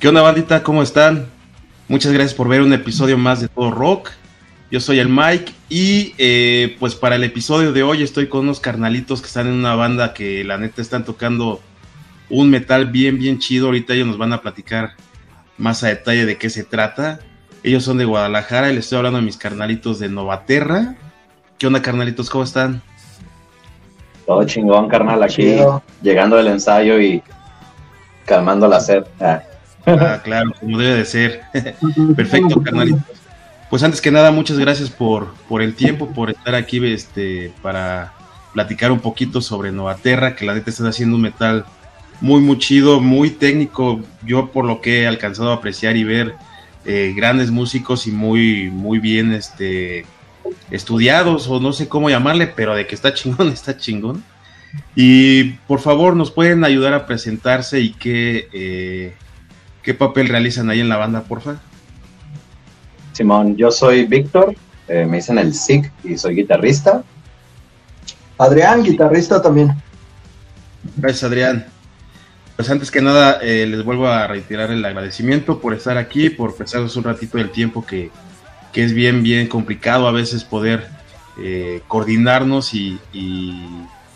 ¿Qué onda bandita? ¿Cómo están? Muchas gracias por ver un episodio más de Todo Rock. Yo soy el Mike y eh, pues para el episodio de hoy estoy con unos carnalitos que están en una banda que la neta están tocando un metal bien bien chido. Ahorita ellos nos van a platicar más a detalle de qué se trata. Ellos son de Guadalajara y les estoy hablando de mis carnalitos de Novaterra. ¿Qué onda carnalitos? ¿Cómo están? Todo chingón, carnal, aquí Chido. llegando del ensayo y calmando la sed. Ah, Ah, claro, como debe de ser. Perfecto, carnalitos. Pues antes que nada, muchas gracias por, por el tiempo, por estar aquí este, para platicar un poquito sobre Novaterra, que la neta está haciendo un metal muy, muy chido, muy técnico. Yo por lo que he alcanzado a apreciar y ver eh, grandes músicos y muy, muy bien este, estudiados, o no sé cómo llamarle, pero de que está chingón, está chingón. Y por favor, nos pueden ayudar a presentarse y qué, eh, qué papel realizan ahí en la banda, porfa. Simón, yo soy Víctor, eh, me dicen el SIC y soy guitarrista. Adrián, guitarrista también. Gracias, Adrián. Pues antes que nada, eh, les vuelvo a reiterar el agradecimiento por estar aquí, por prestarnos un ratito del tiempo que, que es bien, bien complicado a veces poder eh, coordinarnos y, y,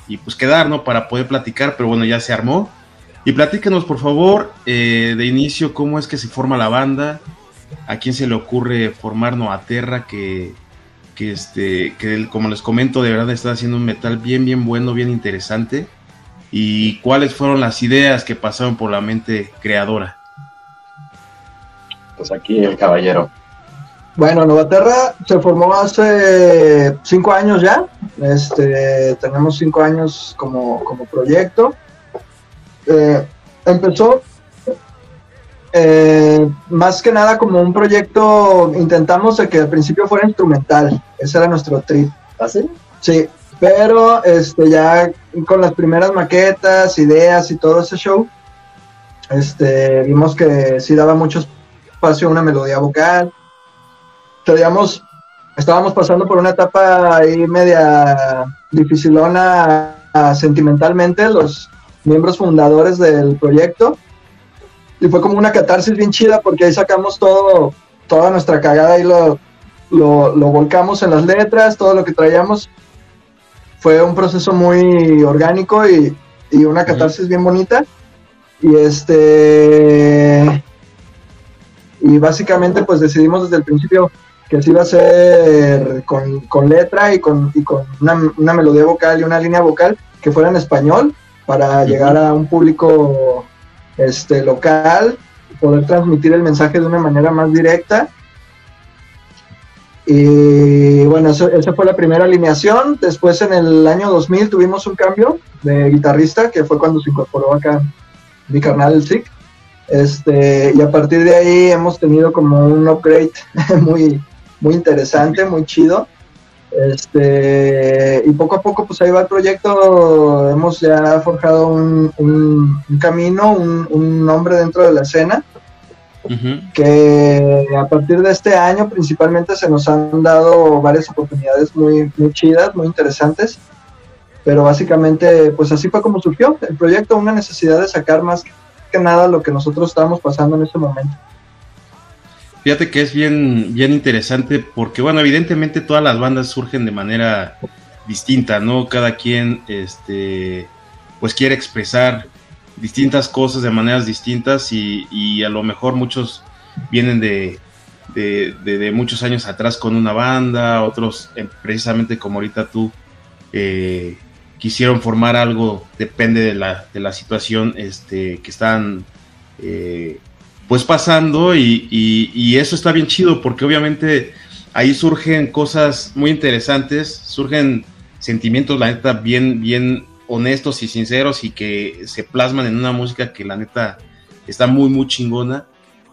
y, pues quedar, ¿no? Para poder platicar, pero bueno, ya se armó. Y platíquenos, por favor, eh, de inicio, cómo es que se forma la banda, a quién se le ocurre formar Noaterra, que, que, este, que como les comento, de verdad está haciendo un metal bien, bien bueno, bien interesante y cuáles fueron las ideas que pasaron por la mente creadora. Pues aquí el caballero. Bueno, Novaterra se formó hace cinco años ya. Este, tenemos cinco años como, como proyecto. Eh, empezó eh, más que nada como un proyecto, intentamos que al principio fuera instrumental. Ese era nuestro trip. ¿Así? Sí, pero este ya con las primeras maquetas, ideas y todo ese show, este vimos que sí daba mucho espacio a una melodía vocal. Teníamos, estábamos pasando por una etapa ahí media dificilona ah, sentimentalmente, los miembros fundadores del proyecto. Y fue como una catarsis bien chida porque ahí sacamos todo, toda nuestra cagada y lo, lo, lo volcamos en las letras, todo lo que traíamos fue un proceso muy orgánico y, y una catarsis bien bonita. Y este. Y básicamente, pues decidimos desde el principio que sí iba a ser con, con letra y con, y con una, una, melodía vocal y una línea vocal que fuera en español para llegar a un público este, local, poder transmitir el mensaje de una manera más directa y bueno, eso- esa fue la primera alineación. Después en el año 2000 tuvimos un cambio de guitarrista, que fue cuando se incorporó acá mi carnal el Sick. Este, y a partir de ahí hemos tenido como un upgrade muy, muy interesante, muy chido. Este, y poco a poco pues ahí va el proyecto, hemos ya forjado un, un- un camino, un, un nombre dentro de la escena que a partir de este año principalmente se nos han dado varias oportunidades muy, muy chidas, muy interesantes, pero básicamente pues así fue como surgió el proyecto, una necesidad de sacar más que nada lo que nosotros estábamos pasando en este momento. Fíjate que es bien, bien interesante porque, bueno, evidentemente todas las bandas surgen de manera distinta, ¿no? Cada quien, este, pues quiere expresar distintas cosas de maneras distintas y, y a lo mejor muchos vienen de, de, de- muchos años atrás con una banda, otros eh, precisamente como ahorita tú eh, quisieron formar algo, depende de la, de la situación este, que están eh, pues pasando y, eso está bien chido porque obviamente ahí surgen cosas muy interesantes, surgen sentimientos la neta bien, bien honestos y sinceros y que se plasman en una música que la neta está muy, muy chingona.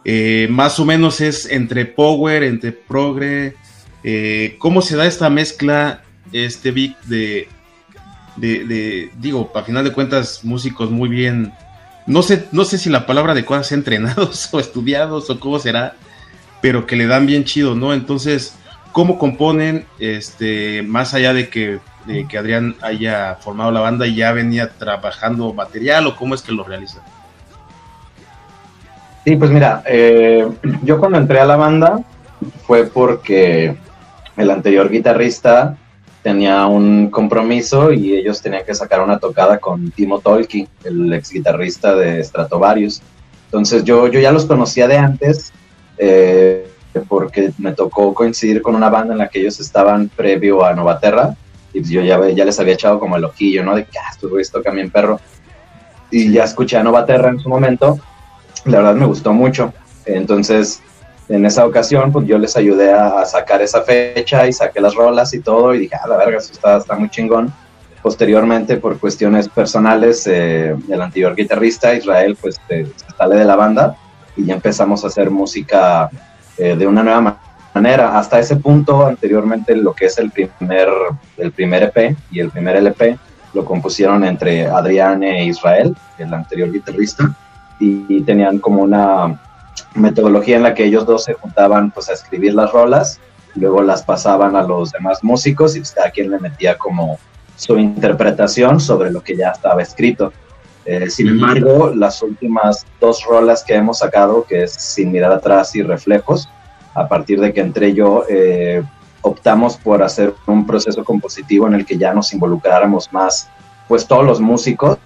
Eh, más o menos es entre power, entre progre. eh, ¿Cómo se da esta mezcla, este Vic, de, de, de, digo, a final de cuentas, músicos muy bien, no sé, no sé si la palabra adecuada sea entrenados o estudiados o cómo será, pero que le dan bien chido, ¿no? Entonces, ¿cómo componen, este, más allá de que, que Adrián haya formado la banda y ya venía trabajando material o cómo es que lo realiza? Sí, pues mira, eh, yo cuando entré a la banda fue porque el anterior guitarrista tenía un compromiso y ellos tenían que sacar una tocada con Timo Tolki, el ex guitarrista de Stratovarius. Entonces yo, yo ya los conocía de antes eh, porque me tocó coincidir con una banda en la que ellos estaban previo a Novaterra y yo ya, ya les había echado como el ojillo, ¿no? De que, ah, estos tocan bien perro. Y ya escuché a Novaterra en su momento la verdad me gustó mucho. Entonces, en esa ocasión, pues yo les ayudé a sacar esa fecha y saqué las rolas y todo, y dije, ah, la verga, eso está, está muy chingón. Posteriormente, por cuestiones personales, eh, el anterior guitarrista, Israel, pues se sale de la banda y ya empezamos a hacer música eh, de una nueva manera. Hasta ese punto, anteriormente, lo que es el primer, el primer EP y el primer LP, lo compusieron entre Adrián e Israel, el anterior guitarrista y, tenían como una metodología en la que ellos dos se juntaban pues a escribir las rolas, luego las pasaban a los demás músicos y pues, cada quien le metía como su interpretación sobre lo que ya estaba escrito. Eh, sin embargo, las últimas dos rolas que hemos sacado, que es Sin mirar atrás y Reflejos, a partir de que entré yo, eh, optamos por hacer un proceso compositivo en el que ya nos involucráramos más, pues todos los músicos,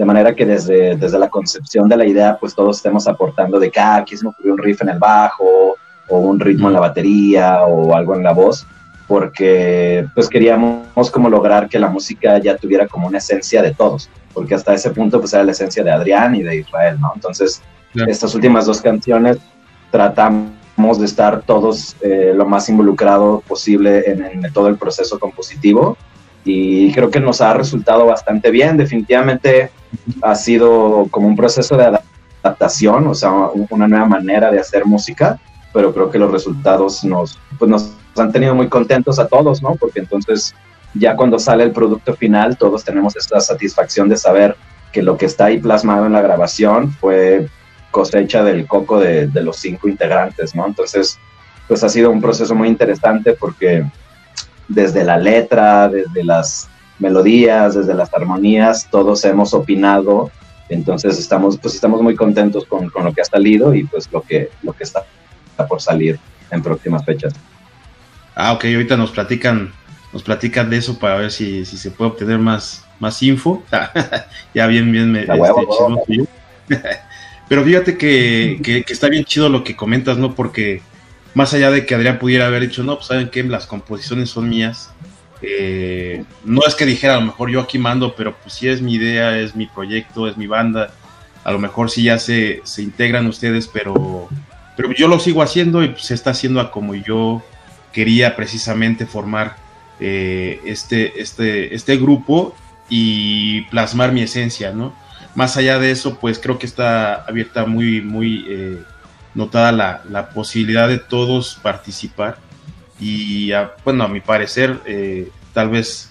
de manera que desde, desde la concepción de la idea, pues todos estemos aportando de que ah, aquí se me ocurrió un riff en el bajo, o un ritmo en la batería, o algo en la voz, porque pues queríamos como lograr que la música ya tuviera como una esencia de todos, porque hasta ese punto pues era la esencia de Adrián y de Israel, ¿no? Entonces, estas últimas dos canciones tratamos de estar todos eh, lo más involucrado posible en, en, todo el proceso compositivo y creo que nos ha resultado bastante bien. Definitivamente ha sido como un proceso de adaptación, o sea, una nueva manera de hacer música, pero creo que los resultados nos, pues nos han tenido muy contentos a todos, ¿no? Porque entonces ya cuando sale el producto final, todos tenemos esta satisfacción de saber que lo que está ahí plasmado en la grabación fue cosecha del coco de, de los cinco integrantes, ¿no? Entonces, pues ha sido un proceso muy interesante porque desde la letra, desde las melodías, desde las armonías, todos hemos opinado, entonces estamos, pues estamos muy contentos con, con, lo que ha salido y pues lo que, lo que está por salir en próximas fechas. Ah, ok, ahorita nos platican, nos platican de eso para ver si, si se puede obtener más, más info. ya bien, bien me, este, Pero fíjate que, que, que, está bien chido lo que comentas, ¿no? Porque más allá de que Adrián pudiera haber dicho, no, pues saben que las composiciones son mías, eh, no es que dijera, a lo mejor yo aquí mando, pero pues sí es mi idea, es mi proyecto, es mi banda, a lo mejor sí ya se, se integran ustedes, pero, pero yo lo sigo haciendo y se está haciendo a como yo quería precisamente formar eh, este, este, este grupo y plasmar mi esencia, ¿no? Más allá de eso, pues creo que está abierta muy, muy... Eh, notada la, la, posibilidad de todos participar y a, bueno, a mi parecer, eh, tal vez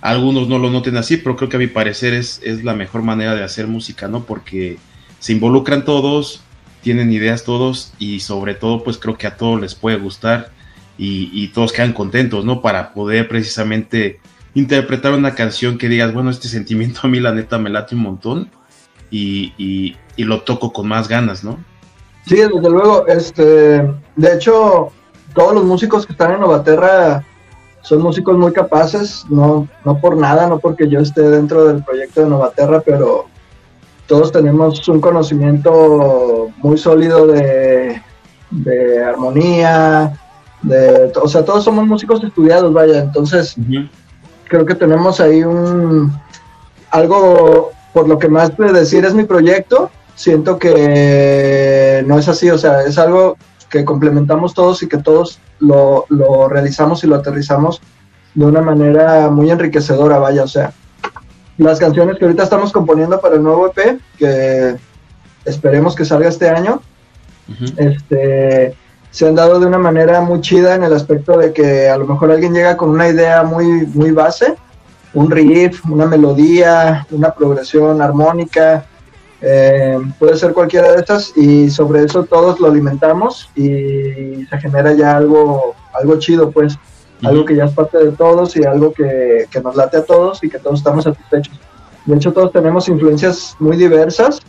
algunos no lo noten así, pero creo que a mi parecer es, es la mejor manera de hacer música, ¿no? Porque se involucran todos, tienen ideas todos y sobre todo pues creo que a todos les puede gustar y, y todos quedan contentos, ¿no? Para poder precisamente interpretar una canción que digas, bueno, este sentimiento a mí la neta me late un montón y, y, y lo toco con más ganas, ¿no? Sí, desde luego. Este, de hecho, todos los músicos que están en Novaterra son músicos muy capaces, no, no por nada, no porque yo esté dentro del proyecto de Novaterra, pero todos tenemos un conocimiento muy sólido de, de armonía, de, o sea, todos somos músicos estudiados, vaya, entonces creo que tenemos ahí un algo por lo que más de decir es mi proyecto, siento que no es así, o sea, es algo que complementamos todos y que todos lo, lo, realizamos y lo aterrizamos de una manera muy enriquecedora, vaya, o sea, las canciones que ahorita estamos componiendo para el nuevo EP, que esperemos que salga este año, uh -huh. este, se han dado de una manera muy chida en el aspecto de que a lo mejor alguien llega con una idea muy, muy base, un riff, una melodía, una progresión armónica, eh, puede ser cualquiera de estas y sobre eso todos lo alimentamos y se genera ya algo, algo chido, pues, algo que ya es parte de todos y algo que, que nos late a todos y que todos estamos satisfechos. De hecho, todos tenemos influencias muy diversas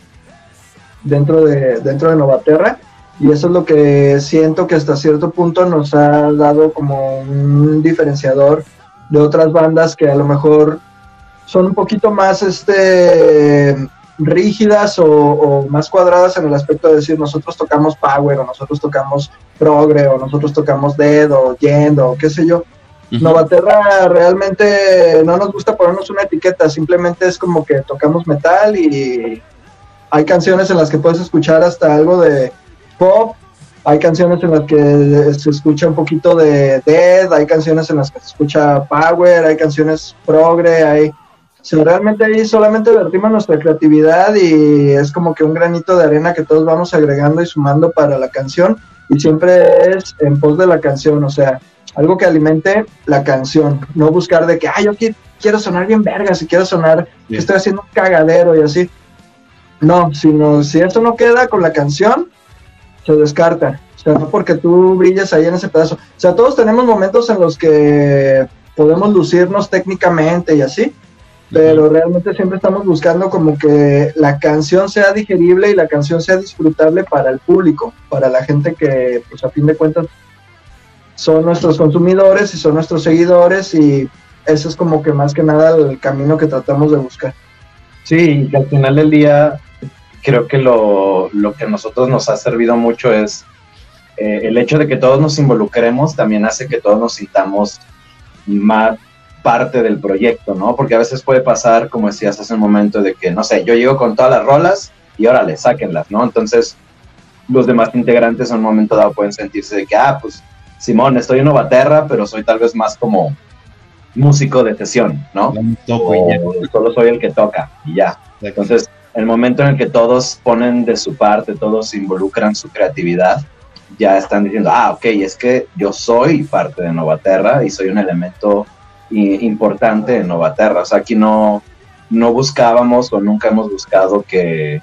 dentro de, dentro de Novaterra y eso es lo que siento que hasta cierto punto nos ha dado como un diferenciador de otras bandas que a lo mejor son un poquito más este rígidas o, más cuadradas en el aspecto de decir nosotros tocamos power o nosotros tocamos progre o nosotros tocamos dead o yendo o qué sé yo. Novaterra realmente no nos gusta ponernos una etiqueta, simplemente es como que tocamos metal y hay canciones en las que puedes escuchar hasta algo de pop, hay canciones en las que se escucha un poquito de dead, hay canciones en las que se escucha power, hay canciones progre, hay realmente ahí solamente vertimos nuestra creatividad y es como que un granito de arena que todos vamos agregando y sumando para la canción y siempre es en pos de la canción, o sea, algo que alimente la canción, no buscar de que, ay, yo quiero sonar bien vergas y quiero sonar que estoy haciendo un cagadero y así. No, sino si eso no queda con la canción, se descarta. O sea, no porque tú brilles ahí en ese pedazo. O sea, todos tenemos momentos en los que podemos lucirnos técnicamente y así, pero realmente siempre estamos buscando como que la canción sea digerible y la canción sea disfrutable para el público, para la gente que, pues a fin de cuentas, son nuestros consumidores y son nuestros seguidores y eso es como que más que nada el camino que tratamos de buscar. Sí, y al final del día creo que lo, lo que a nosotros nos ha servido mucho es eh, el hecho de que todos nos involucremos también hace que todos nos sintamos más parte del proyecto, ¿no? Porque a veces puede pasar, como decías hace un momento, de que, no sé, yo llego con todas las rolas y órale, sáquenlas, ¿no? Entonces, los demás integrantes en un momento dado pueden sentirse de que, ah, pues, Simón, estoy en Novaterra, pero soy tal vez más como músico de sesión, ¿no? Toco y solo soy el que toca y ya. Entonces, el momento en el que todos ponen de su parte, todos involucran su creatividad, ya están diciendo, ah, ok, es que yo soy parte de Novaterra y soy un elemento importante en Novaterra. O sea, aquí no, no buscábamos o nunca hemos buscado que,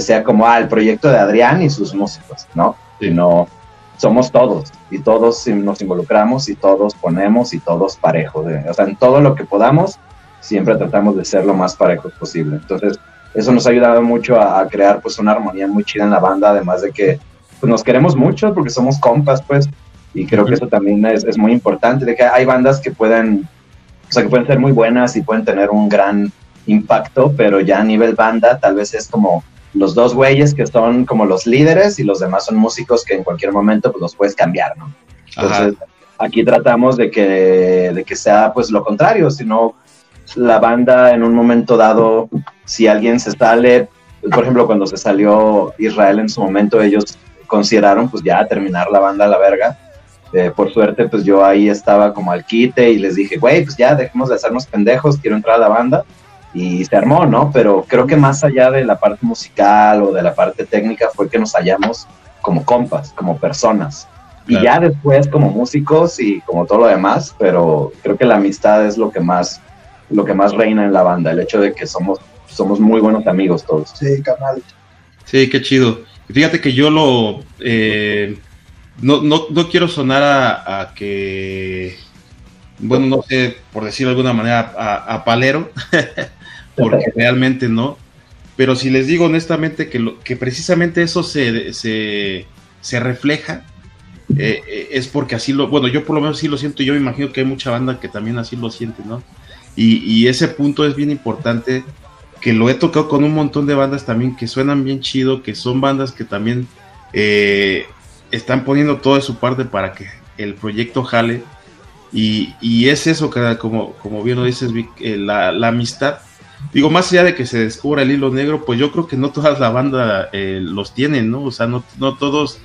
sea como ah, el proyecto de Adrián y sus músicos, ¿no? Sino somos todos y todos nos involucramos y todos ponemos y todos parejos. O sea, en todo lo que podamos, siempre tratamos de ser lo más parejos posible. Entonces, eso nos ha ayudado mucho a, crear pues una armonía muy chida en la banda, además de que pues, nos queremos mucho porque somos compas, pues, y creo que eso también es, es muy importante, de que hay bandas que pueden o sea, que pueden ser muy buenas y pueden tener un gran impacto, pero ya a nivel banda tal vez es como los dos güeyes que son como los líderes y los demás son músicos que en cualquier momento pues los puedes cambiar, ¿no? Entonces, aquí tratamos de que, de que sea pues lo contrario, sino la banda en un momento dado, si alguien se sale, por ejemplo, cuando se salió Israel en su momento, ellos consideraron pues ya terminar la banda a la verga eh, por suerte, pues yo ahí estaba como al quite y les dije, güey, pues ya dejemos de hacernos pendejos, quiero entrar a la banda. Y se armó, ¿no? Pero creo que más allá de la parte musical o de la parte técnica fue que nos hallamos como compas, como personas. Y ya después como músicos y como todo lo demás, pero creo que la amistad es lo que más, lo que más reina en la banda, el hecho de que somos, somos muy buenos amigos todos. Sí, canal. Sí, qué chido. Fíjate que yo lo, eh, no, no, no quiero sonar a, que, bueno, no sé, por decirlo de alguna manera, a, palero, porque realmente no. Pero si les digo honestamente que, lo, que precisamente eso se, se, se refleja, eh, eh, es porque así lo, bueno, yo por lo menos sí lo siento, yo me imagino que hay mucha banda que también así lo siente, ¿no? Y, y ese punto es bien importante, que lo he tocado con un montón de bandas también que suenan bien chido, que son bandas que también eh, están poniendo todo de su parte para que el proyecto jale. Y, es eso, que como, como bien lo dices, eh, la, amistad. Digo, más allá de que se descubra el hilo negro, pues yo creo que no toda la banda eh, los tienen, ¿no? O sea, no, no todos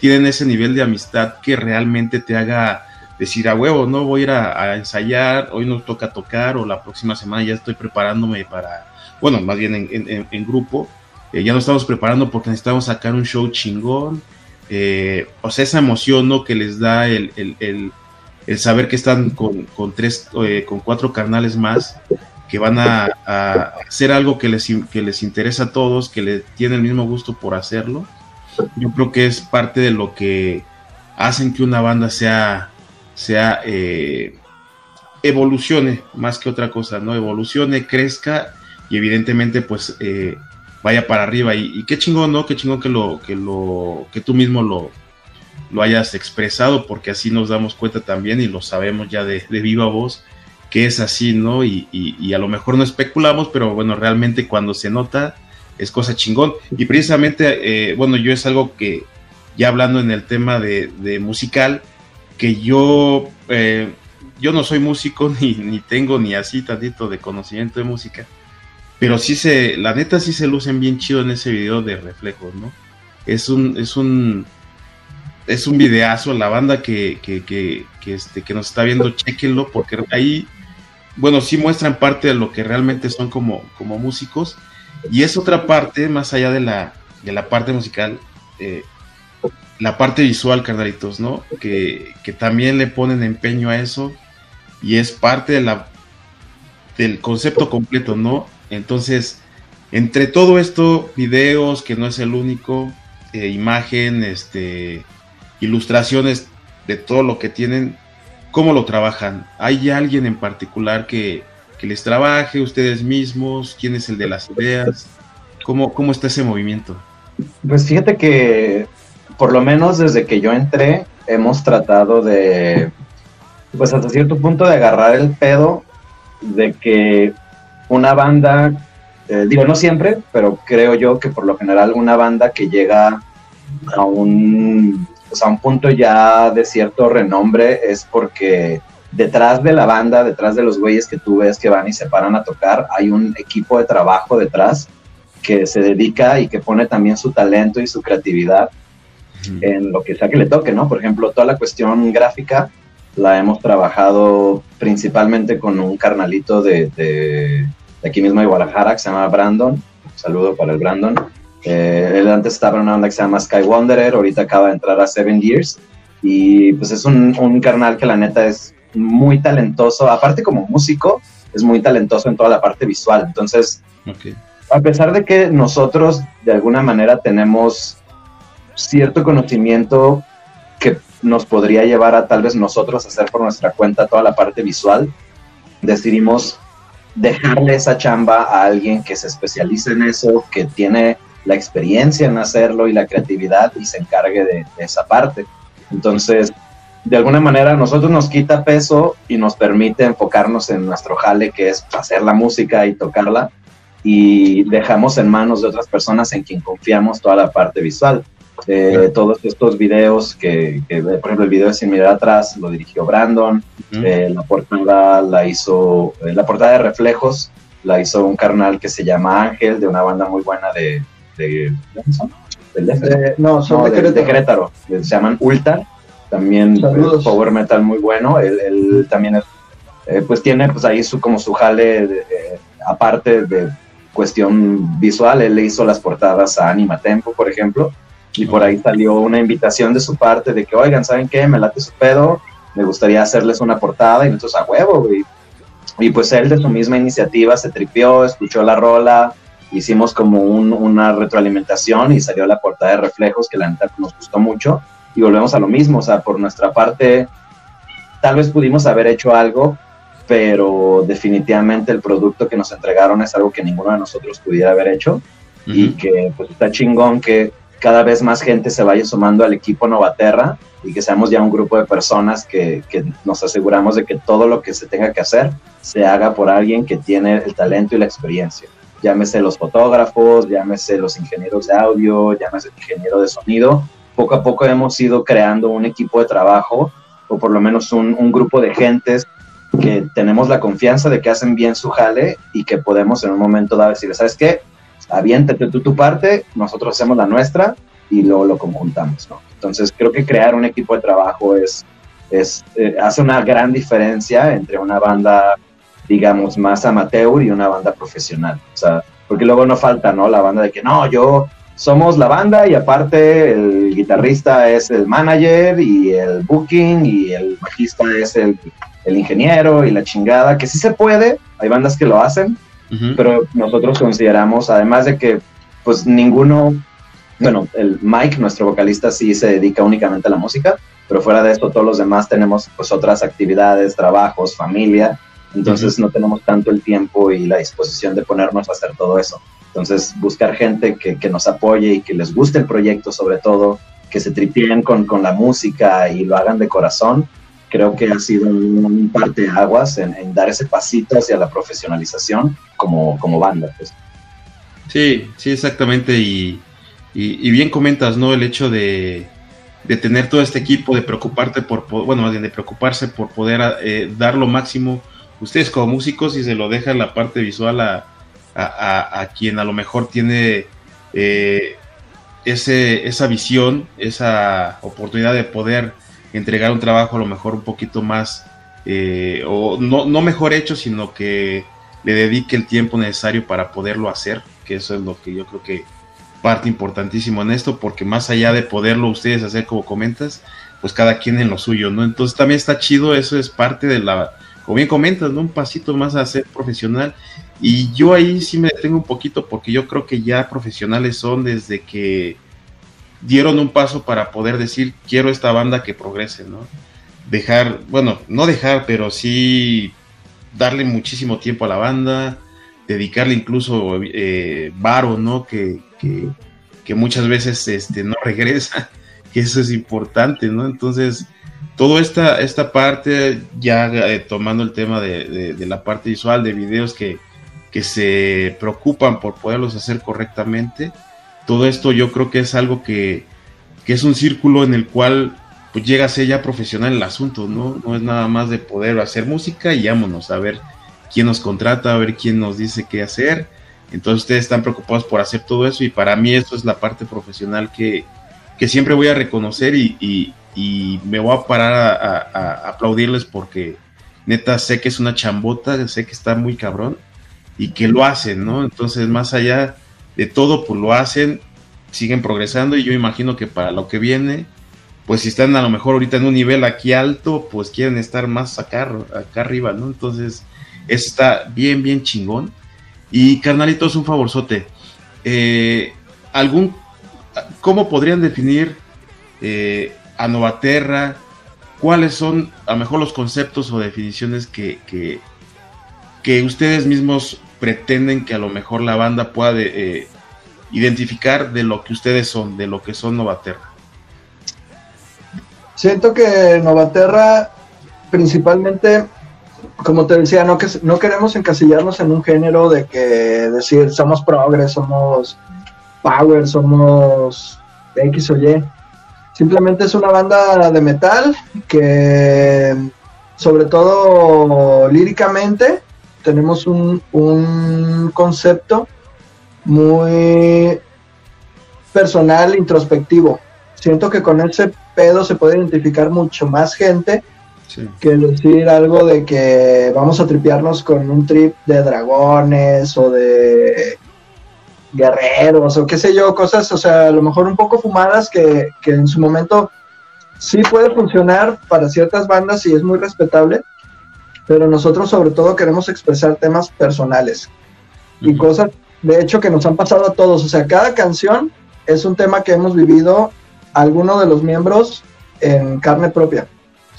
tienen ese nivel de amistad que realmente te haga decir a huevo, no voy a ir a, ensayar, hoy no toca tocar o la próxima semana ya estoy preparándome para, bueno, más bien en, en, grupo, eh, ya nos estamos preparando porque necesitamos sacar un show chingón, eh, o sea, esa emoción ¿no? que les da el, el saber que están con, con tres, eh, con cuatro carnales más, que van a, hacer algo que les, que les interesa a todos, que le tienen el mismo gusto por hacerlo. Yo creo que es parte de lo que hacen que una banda sea, sea eh, evolucione más que otra cosa, ¿no? Evolucione, crezca y evidentemente pues eh, vaya para arriba. Y, qué chingón, ¿no? Qué chingón que lo, que lo, que tú mismo lo, lo hayas expresado, porque así nos damos cuenta también y lo sabemos ya de, viva voz que es así, ¿no? Y, y, a lo mejor no especulamos, pero bueno, realmente cuando se nota es cosa chingón. Y precisamente, eh, bueno, yo es algo que, ya hablando en el tema de, de musical, que yo, eh, yo no soy músico ni, ni tengo ni así tantito de conocimiento de música, pero sí se, la neta sí se lucen bien chido en ese video de reflejos, ¿no? Es un, es un, es un videazo, la banda que, que, que, que, este, que nos está viendo, chequenlo, porque ahí, bueno, sí muestran parte de lo que realmente son como, como músicos, y es otra parte, más allá de la, de la parte musical, eh, la parte visual, carnalitos, ¿no? Que, que también le ponen empeño a eso, y es parte de la, del concepto completo, ¿no? Entonces, entre todo esto, videos, que no es el único, eh, imagen, este, ilustraciones de todo lo que tienen, ¿cómo lo trabajan? ¿Hay alguien en particular que, les trabaje, ustedes mismos? ¿Quién es el de las ideas? ¿Cómo, ¿Cómo está ese movimiento? Pues fíjate que, por lo menos desde que yo entré, hemos tratado de, pues hasta cierto punto, de agarrar el pedo de que una banda, eh, digo, no siempre, pero creo yo que por lo general una banda que llega a un, pues, a un punto ya de cierto renombre es porque detrás de la banda, detrás de los güeyes que tú ves que van y se paran a tocar, hay un equipo de trabajo detrás que se dedica y que pone también su talento y su creatividad en lo que sea que le toque, ¿no? Por ejemplo, toda la cuestión gráfica la hemos trabajado principalmente con un carnalito de, de aquí mismo de Guadalajara, que se llama Brandon. Un saludo para el Brandon. Eh, él antes estaba en una banda que se llama Sky Wanderer, ahorita acaba de entrar a Seven Years. Y pues es un, un carnal que la neta es muy talentoso, aparte como músico, es muy talentoso en toda la parte visual. Entonces, a pesar de que nosotros de alguna manera tenemos cierto conocimiento que nos podría llevar a tal vez nosotros hacer por nuestra cuenta toda la parte visual, decidimos dejarle esa chamba a alguien que se especialice en eso, que tiene la experiencia en hacerlo y la creatividad y se encargue de, esa parte. Entonces, de alguna manera, nosotros nos quita peso y nos permite enfocarnos en nuestro jale, que es hacer la música y tocarla, y dejamos en manos de otras personas en quien confiamos toda la parte visual. Eh, todos estos videos que, por ejemplo, el video de Sin Mirar Atrás lo dirigió Brandon, eh, la portada la hizo, eh, la portada de Reflejos la hizo un carnal que se llama Ángel, de una banda muy buena de... de, de no, son de, Querétaro. se llaman Ulta, también power metal muy bueno, él, también pues tiene pues ahí su, como su jale, aparte de cuestión visual, él le hizo las portadas a Anima Tempo, por ejemplo, y por ahí salió una invitación de su parte de que, oigan, ¿saben qué? Me late su pedo, me gustaría hacerles una portada y nosotros a huevo, güey. Y pues él de su misma iniciativa se tripió, escuchó la rola, hicimos como una retroalimentación y salió la portada de reflejos que la neta nos gustó mucho y volvemos a lo mismo, o sea, por nuestra parte tal vez pudimos haber hecho algo, pero definitivamente el producto que nos entregaron es algo que ninguno de nosotros pudiera haber hecho y que pues está chingón que cada vez más gente se vaya sumando al equipo Novaterra y que seamos ya un grupo de personas que, que, nos aseguramos de que todo lo que se tenga que hacer se haga por alguien que tiene el talento y la experiencia. Llámese los fotógrafos, llámese los ingenieros de audio, llámese el ingeniero de sonido. Poco a poco hemos ido creando un equipo de trabajo o por lo menos un, un grupo de gentes que tenemos la confianza de que hacen bien su jale y que podemos en un momento dado decir, ¿sabes qué? Aviéntate tú tu parte, nosotros hacemos la nuestra y luego lo conjuntamos, ¿no? Entonces creo que crear un equipo de trabajo es, es eh, hace una gran diferencia entre una banda, digamos, más amateur y una banda profesional. O sea, porque luego no falta, ¿no? La banda de que no, yo somos la banda y aparte el guitarrista es el manager y el booking y el bajista es el, el ingeniero y la chingada, que sí se puede, hay bandas que lo hacen, Pero nosotros consideramos, además de que pues ninguno, bueno, el Mike, nuestro vocalista, sí se dedica únicamente a la música, pero fuera de esto todos los demás tenemos pues otras actividades, trabajos, familia, entonces no tenemos tanto el tiempo y la disposición de ponernos a hacer todo eso. Entonces buscar gente que, que nos apoye y que les guste el proyecto sobre todo, que se tripien con, con la música y lo hagan de corazón, creo que ha sido un, un parteaguas en, en dar ese pasito hacia la profesionalización como, como banda. Pues. Sí, sí, exactamente. Y, y- bien comentas, ¿no? El hecho de, de tener todo este equipo, de preocuparte por, po- bueno, de preocuparse por poder eh, dar lo máximo. Ustedes como músicos y se lo dejan la parte visual a, a, a- a quien a lo mejor tiene eh, ese, esa visión, esa oportunidad de poder entregar un trabajo a lo mejor un poquito más, eh, o no, no mejor hecho, sino que le dedique el tiempo necesario para poderlo hacer, que eso es lo que yo creo que parte importantísimo en esto, porque más allá de poderlo ustedes hacer como comentas, pues cada quien en lo suyo, ¿no? Entonces también está chido, eso es parte de la, como bien comentas, ¿no? Un pasito más a ser profesional. Y yo ahí sí me detengo un poquito, porque yo creo que ya profesionales son desde que dieron un paso para poder decir, quiero esta banda que progrese, ¿no? Dejar, bueno, no dejar, pero sí darle muchísimo tiempo a la banda, dedicarle incluso eh, varo, ¿no? Que, que, muchas veces este, no regresa, que eso es importante, ¿no? Entonces, toda esta, esta parte, ya eh, tomando el tema de, de, de, la parte visual, de videos que, que se preocupan por poderlos hacer correctamente, todo esto yo creo que es algo que, que es un círculo en el cual pues llega a ser ya profesional el asunto, ¿no? No es nada más de poder hacer música y vámonos a ver quién nos contrata, a ver quién nos dice qué hacer. Entonces ustedes están preocupados por hacer todo eso y para mí eso es la parte profesional que, que siempre voy a reconocer y, y, me voy a parar a, a, a, aplaudirles porque neta sé que es una chambota, sé que está muy cabrón y que lo hacen, ¿no? Entonces más allá de todo, pues lo hacen, siguen progresando y yo imagino que para lo que viene, pues si están a lo mejor ahorita en un nivel aquí alto, pues quieren estar más acá, acá arriba, ¿no? Entonces, eso está bien, bien chingón. Y carnalitos, un favorzote. Eh, ¿Algún, cómo podrían definir eh, a Novaterra? ¿Cuáles son a lo mejor los conceptos o definiciones que, que, que ustedes mismos pretenden que a lo mejor la banda pueda eh, identificar de lo que ustedes son, de lo que son Novaterra? Siento que Novaterra principalmente, como te decía, no, que, no queremos encasillarnos en un género de que decir somos progres, somos power, somos X o Y. Simplemente es una banda de metal que sobre todo líricamente tenemos un, un concepto muy personal, introspectivo. Siento que con ese pedo se puede identificar mucho más gente sí. que decir algo de que vamos a tripearnos con un trip de dragones o de guerreros o qué sé yo, cosas, o sea, a lo mejor un poco fumadas que, que en su momento sí puede funcionar para ciertas bandas y es muy respetable, pero nosotros sobre todo queremos expresar temas personales y uh -huh. cosas, de hecho, que nos han pasado a todos, o sea, cada canción es un tema que hemos vivido alguno de los miembros en carne propia.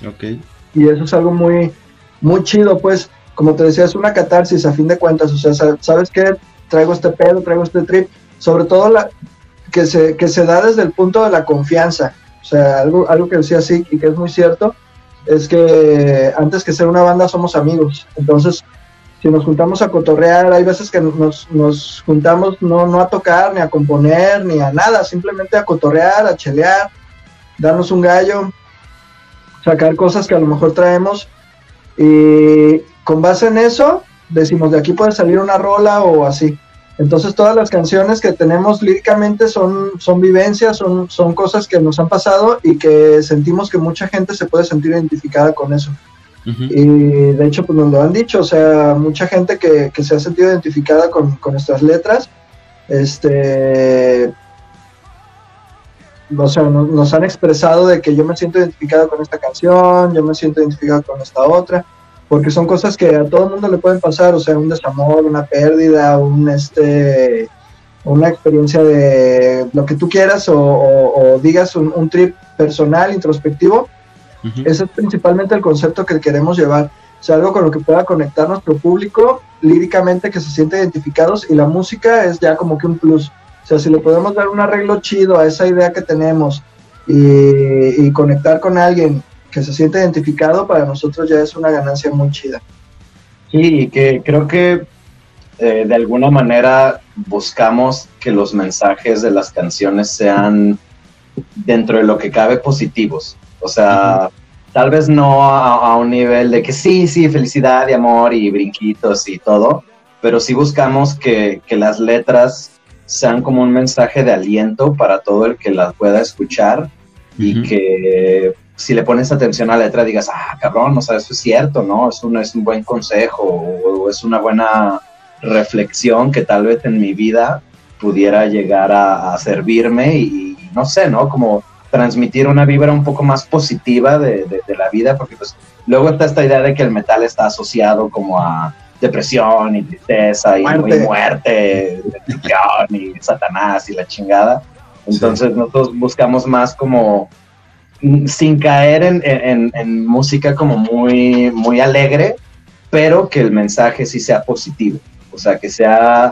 Ok. Y eso es algo muy, muy chido, pues, como te decía, es una catarsis a fin de cuentas, o sea, ¿sabes qué? Traigo este pedo, traigo este trip, sobre todo la que se, que se da desde el punto de la confianza, o sea, algo, algo que decía así y que es muy cierto, es que antes que ser una banda somos amigos, entonces si nos juntamos a cotorrear, hay veces que nos, nos juntamos no, no a tocar, ni a componer, ni a nada, simplemente a cotorrear, a chelear, darnos un gallo, sacar cosas que a lo mejor traemos y con base en eso decimos de aquí puede salir una rola o así. Entonces todas las canciones que tenemos líricamente son, son vivencias, son, son cosas que nos han pasado y que sentimos que mucha gente se puede sentir identificada con eso. Uh -huh. Y de hecho, pues nos lo han dicho, o sea, mucha gente que, que se ha sentido identificada con, con, nuestras letras, este, o sea, nos, nos han expresado de que yo me siento identificado con esta canción, yo me siento identificado con esta otra, porque son cosas que a todo el mundo le pueden pasar, o sea, un desamor, una pérdida, un este una experiencia de lo que tú quieras o, o- o digas un, un trip personal, introspectivo, Ujú. ese es principalmente el concepto que queremos llevar. O sea, algo con lo que pueda conectar nuestro público líricamente, que se siente identificados y la música es ya como que un plus. O sea, si le podemos dar un arreglo chido a esa idea que tenemos y, y conectar con alguien que se siente identificado, para nosotros ya es una ganancia muy chida. Sí, y que creo que eh, de alguna manera buscamos que los mensajes de las canciones sean dentro de lo que cabe positivos. O sea, tal vez no a, a un nivel de que sí, sí, felicidad y amor y brinquitos y todo, pero sí buscamos que, que las letras sean como un mensaje de aliento para todo el que las pueda escuchar y Ujú. que si le pones atención a la letra digas, ah, cabrón, o sea, eso es cierto, ¿no? Es un, es un buen consejo o, o es una buena reflexión que tal vez en mi vida pudiera llegar a, a servirme y, no sé, ¿no? Como transmitir una vibra un poco más positiva de, de- de la vida, porque pues luego está esta idea de que el metal está asociado como a depresión y tristeza y Muerte. y muerte, depresión y satanás y la chingada. Entonces nosotros buscamos más como sin caer en, en- en música como muy, muy alegre, pero que el mensaje sí sea positivo. O sea, que sea,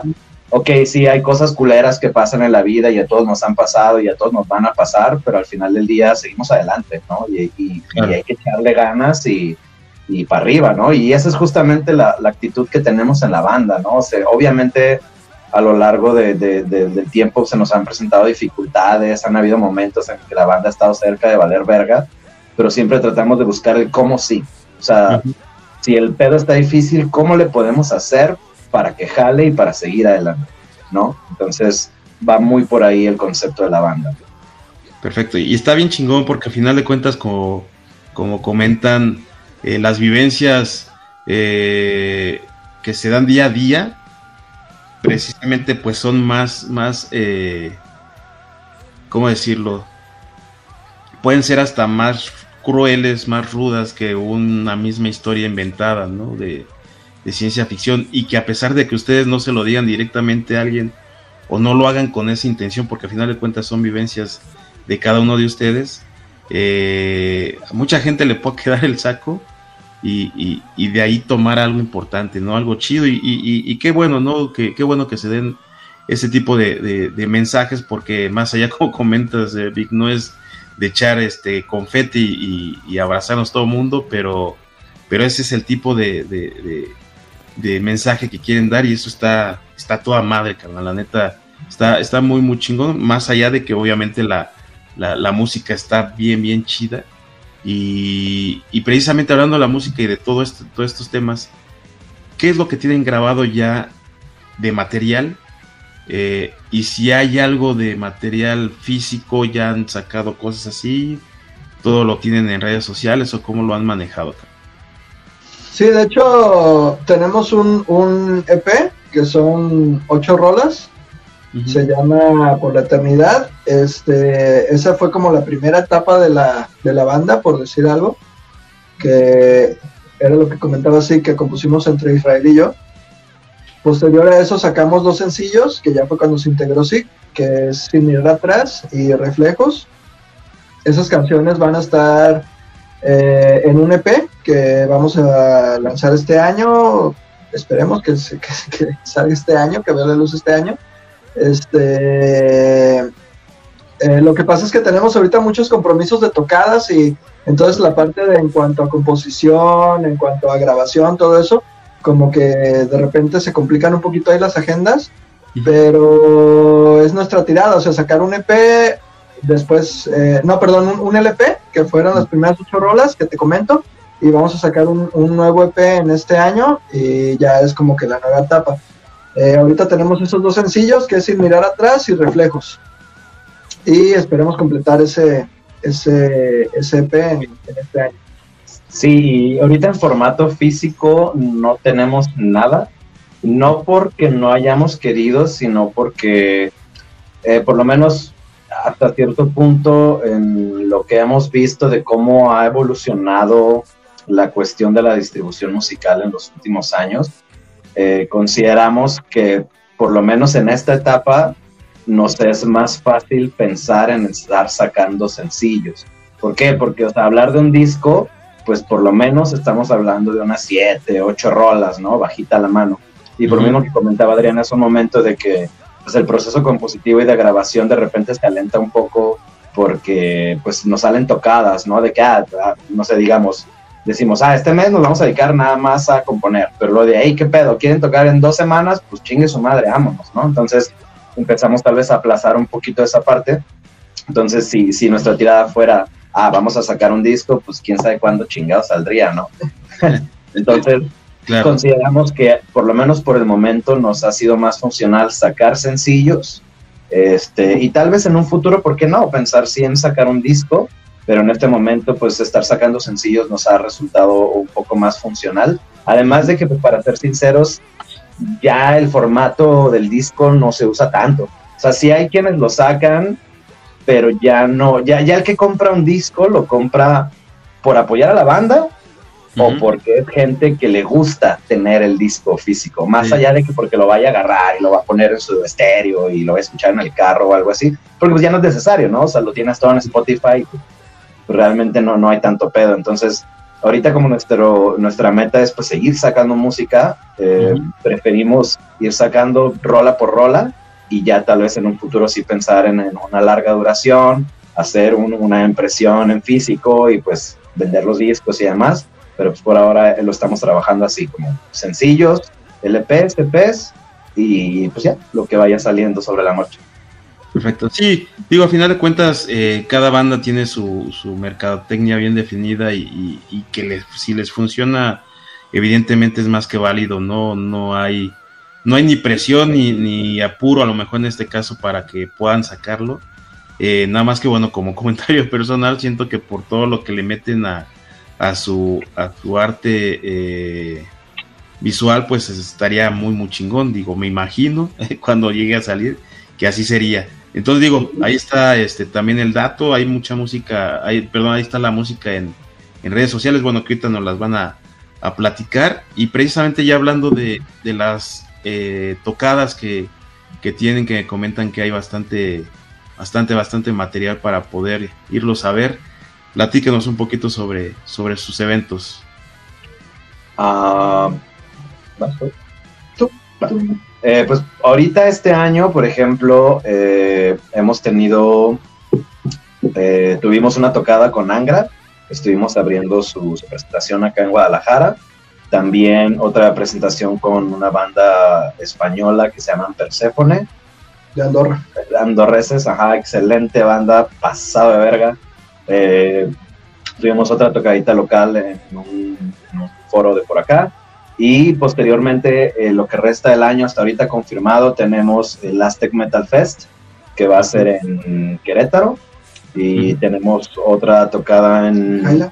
ok, sí hay cosas culeras que pasan en la vida y a todos nos han pasado y a todos nos van a pasar, pero al final del día seguimos adelante, ¿no? Y, y- Claro. y hay que echarle ganas y, y para arriba, ¿no? Y esa es justamente la, la actitud que tenemos en la banda, ¿no? O sea, obviamente a lo largo de- de- de- del tiempo se nos han presentado dificultades, han habido momentos en que la banda ha estado cerca de valer verga, pero siempre tratamos de buscar el cómo sí. O sea, si el pedo está difícil, ¿cómo le podemos hacer para que jale y para seguir adelante? ¿No? Entonces va muy por ahí el concepto de la banda. Perfecto, y está bien chingón porque al final de cuentas, como, como comentan, eh, las vivencias eh, que se dan día a día, precisamente pues son más, más, eh, ¿cómo decirlo? Pueden ser hasta más crueles, más rudas que una misma historia inventada, ¿no? De, ciencia ficción y que a pesar de que ustedes no se lo digan directamente a alguien o no lo hagan con esa intención, porque al final de cuentas son vivencias de cada uno de ustedes, eh, a mucha gente le puede quedar el saco y, y- y de ahí tomar algo importante, ¿no? Algo chido y, qué bueno, ¿no? Que, qué bueno que se den ese tipo de, de- mensajes porque más allá, como comentas, eh, Vic, no es de echar este confeti y, abrazarnos todo el mundo, pero, pero ese es el tipo de, de- mensaje que quieren dar y eso está, está toda madre, carnal, la neta, está, está muy, muy chingón, más allá de que obviamente la, la música está bien, bien chida. Y, precisamente hablando de la música y de todo todos estos temas, ¿qué es lo que tienen grabado ya de material? Eh, y si hay algo de material físico, ya han sacado cosas así, todo lo tienen en redes sociales o cómo lo han manejado. Sí, de hecho, tenemos un EP que son ocho rolas. Se llama Por la Eternidad. Este, esa fue como la primera etapa de la, de la banda, por decir algo, que era lo que comentaba así, que compusimos entre Israel y yo. Posterior a eso sacamos dos sencillos, que ya fue cuando se integró SIC, que es Sin mirar atrás y Reflejos. Esas canciones van a estar eh, en un EP que vamos a lanzar este año. Esperemos que, que, que salga este año, que vea la luz este año. Este, eh, lo que pasa es que tenemos ahorita muchos compromisos de tocadas y entonces la parte de en cuanto a composición, en cuanto a grabación, todo eso, como que de repente se complican un poquito ahí las agendas, pero es nuestra tirada, o sea, sacar un EP, después, eh, no, perdón, un, un LP, que fueron las primeras ocho rolas que te comento, y vamos a sacar un, un nuevo EP en este año y ya es como que la nueva etapa. Eh, ahorita tenemos esos dos sencillos, que es Sin mirar atrás y Reflejos. Y esperemos completar ese, ese, ese EP en, este año. Sí, ahorita en formato físico no tenemos nada, no porque no hayamos querido, sino porque eh, por lo menos hasta cierto punto en lo que hemos visto de cómo ha evolucionado la cuestión de la distribución musical en los últimos años, eh, consideramos que por lo menos en esta etapa nos es más fácil pensar en estar sacando sencillos. ¿Por qué? Porque o sea, hablar de un disco, pues por lo menos estamos hablando de unas siete, ocho rolas, ¿no? Bajita la mano. Y por lo mismo que comentaba Adrián hace un momento de que pues, el proceso compositivo y de grabación de repente se alenta un poco porque pues nos salen tocadas, ¿no? De que, ah, ah, no sé, digamos, decimos, ah, este mes nos vamos a dedicar nada más a componer, pero lo de ahí, ¿qué pedo? ¿Quieren tocar en dos semanas? Pues chingue su madre, vámonos, ¿no? Entonces empezamos tal vez a aplazar un poquito esa parte. Entonces, si, si nuestra tirada fuera, ah, vamos a sacar un disco, pues quién sabe cuándo chingado saldría, ¿no? Entonces, consideramos que por lo menos por el momento nos ha sido más funcional sacar sencillos. Este, y tal vez en un futuro, ¿por qué no? Pensar si en sacar un disco, pero en este momento, pues estar sacando sencillos nos ha resultado un poco más funcional. Además de que, pues, para ser sinceros, ya el formato del disco no se usa tanto. O sea, sí hay quienes lo sacan, pero ya no, ya, ya el que compra un disco lo compra por apoyar a la banda o porque es gente que le gusta tener el disco físico, más allá de que porque lo vaya a agarrar y lo va a poner en su estéreo y lo va a escuchar en el carro o algo así, porque pues ya no es necesario, ¿no? O sea, lo tienes todo en Spotify, realmente no, no hay tanto pedo. Entonces, ahorita como nuestro, nuestra meta es pues seguir sacando música, eh, preferimos ir sacando rola por rola y ya tal vez en un futuro sí pensar en, una larga duración, hacer una impresión en físico y pues vender los discos y demás pero pues por ahora lo estamos trabajando así, como sencillos, LPs, EPs y pues ya, lo que vaya saliendo sobre la marcha. Perfecto. Sí, digo, a final de cuentas, eh, cada banda tiene su, su mercadotecnia bien definida y, que les, si les funciona, evidentemente es más que válido, no, no hay, no hay ni presión ni, apuro, a lo mejor en este caso, para que puedan sacarlo. Eh, nada más que bueno, como comentario personal, siento que por todo lo que le meten a, a su, a su arte eh, visual, pues estaría muy, muy chingón. Digo, me imagino cuando llegue a salir que así sería. Entonces digo, ahí está este también el dato, hay mucha música, hay, perdón, ahí está la música en, en redes sociales, bueno, que ahorita nos las van a, a platicar. Y precisamente ya hablando de, de las eh, tocadas que, que tienen, que comentan que hay bastante, bastante, bastante material para poder irlos a ver platíquenos un poquito sobre, sobre sus eventos. Uh, eh, pues ahorita este año, por ejemplo, eh, hemos tenido, eh, tuvimos una tocada con Angra, estuvimos abriendo su, presentación acá en Guadalajara, también otra presentación con una banda española que se llama Persephone. De Andorra. Andorreses, ajá, excelente banda, pasado de verga. Eh, tuvimos otra tocadita local en un, foro de por acá. Y posteriormente, eh, lo que resta del año hasta ahorita confirmado, tenemos el Aztec Metal Fest, que va a ser en Querétaro. Y tenemos otra tocada en...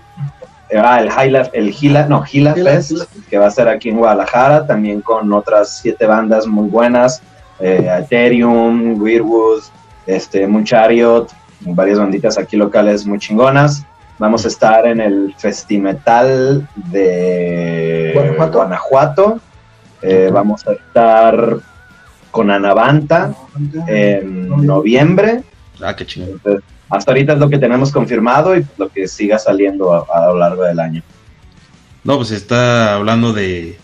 Ah, el Hila, el Gila, no, Gila, Fest, que va a ser aquí en Guadalajara, también con otras siete bandas muy buenas, eh, Ethereum, Weirwood, este, Munchariot, varias banditas aquí locales muy chingonas. Vamos a estar en el Festimetal de Guanajuato. Eh, vamos a estar con Anavanta en noviembre. Ah, qué chingón. hasta ahorita es lo que tenemos confirmado y lo que siga saliendo a, lo largo del año. No, pues está hablando de,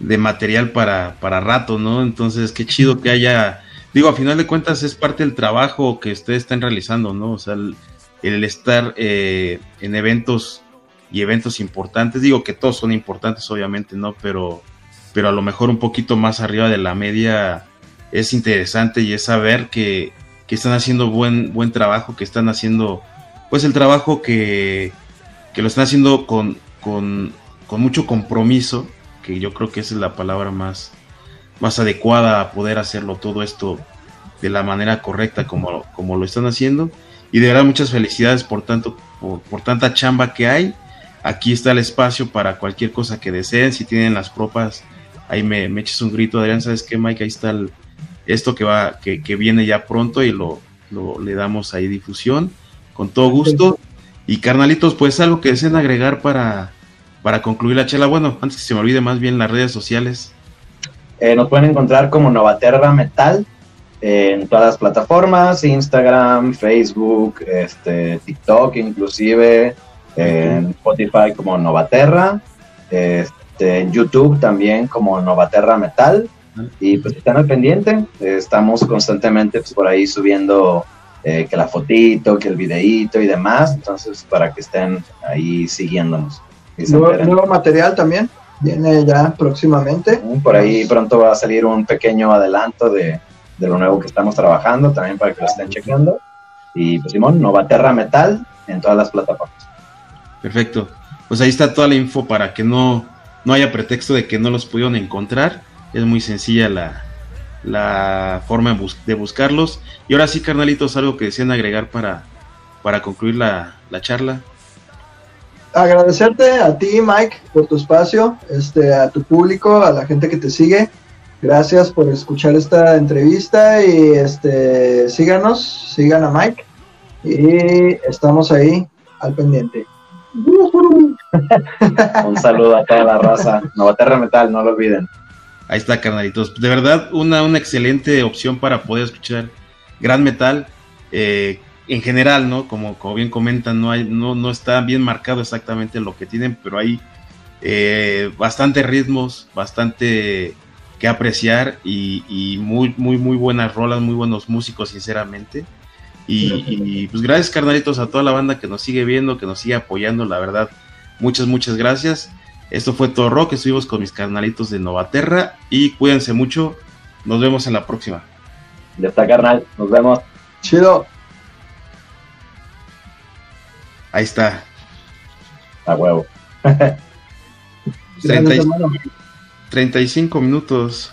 de material para, para rato, ¿no? Entonces, qué chido que haya digo, a final de cuentas es parte del trabajo que ustedes están realizando, ¿no? O sea, el, estar eh, en eventos y eventos importantes, digo que todos son importantes, obviamente, ¿no? Pero, pero a lo mejor un poquito más arriba de la media es interesante y es saber que, que están haciendo buen, buen trabajo, que están haciendo, pues el trabajo que, que lo están haciendo con, con, con mucho compromiso, que yo creo que esa es la palabra más, más adecuada a poder hacerlo todo esto de la manera correcta como, como lo están haciendo. Y de verdad muchas felicidades por, tanto, por, tanta chamba que hay. Aquí está el espacio para cualquier cosa que deseen. Si tienen las propas, ahí me, eches un grito, Adrián, ¿sabes qué, Mike? Ahí está esto que, va, que, viene ya pronto y lo, lo, le damos ahí difusión con todo gusto. Y carnalitos, pues algo que deseen agregar para, para concluir la chela. Bueno, antes que se me olvide más bien las redes sociales. Eh, nos pueden encontrar como Novaterra Metal en todas las plataformas, Instagram, Facebook, este, TikTok inclusive, en Spotify como Novaterra, este, en YouTube también como Novaterra Metal. Y pues están al pendiente, estamos constantemente pues, por ahí subiendo eh, que la fotito, que el videíto y demás, entonces para que estén ahí siguiéndonos. Nuevo, nuevo, material también, viene ya próximamente. Por ahí pronto va a salir un pequeño adelanto de, de lo nuevo que estamos trabajando, también para que lo estén chequeando. Y pues Simón, Novaterra Metal en todas las plataformas. Perfecto. Pues ahí está toda la info para que no, no haya pretexto de que no los pudieron encontrar. Es muy sencilla la, la forma de, buscarlos. Y ahora sí, carnalitos, algo que desean agregar para, para concluir la, la, charla. Agradecerte a ti, Mike, por tu espacio, este, a tu público, a la gente que te sigue. Gracias por escuchar esta entrevista y este, síganos, sigan a Mike y estamos ahí al pendiente. Un saludo a toda la raza. Novaterra Metal, no lo olviden. Ahí está, carnalitos. De verdad, una, una excelente opción para poder escuchar gran metal. Eh, en general, ¿no? Como, como bien comentan, no, hay, no, no está bien marcado exactamente lo que tienen, pero hay eh, bastante ritmos, bastante que apreciar y, muy, muy, muy buenas rolas, muy buenos músicos, sinceramente. Y, pues gracias, carnalitos, a toda la banda que nos sigue viendo, que nos sigue apoyando, la verdad. Muchas, muchas gracias. Esto fue todo rock, estuvimos con mis carnalitos de Novaterra y cuídense mucho. Nos vemos en la próxima. Ya está, carnal. Nos vemos. Chido. Ahí está. A huevo. 35 minutos.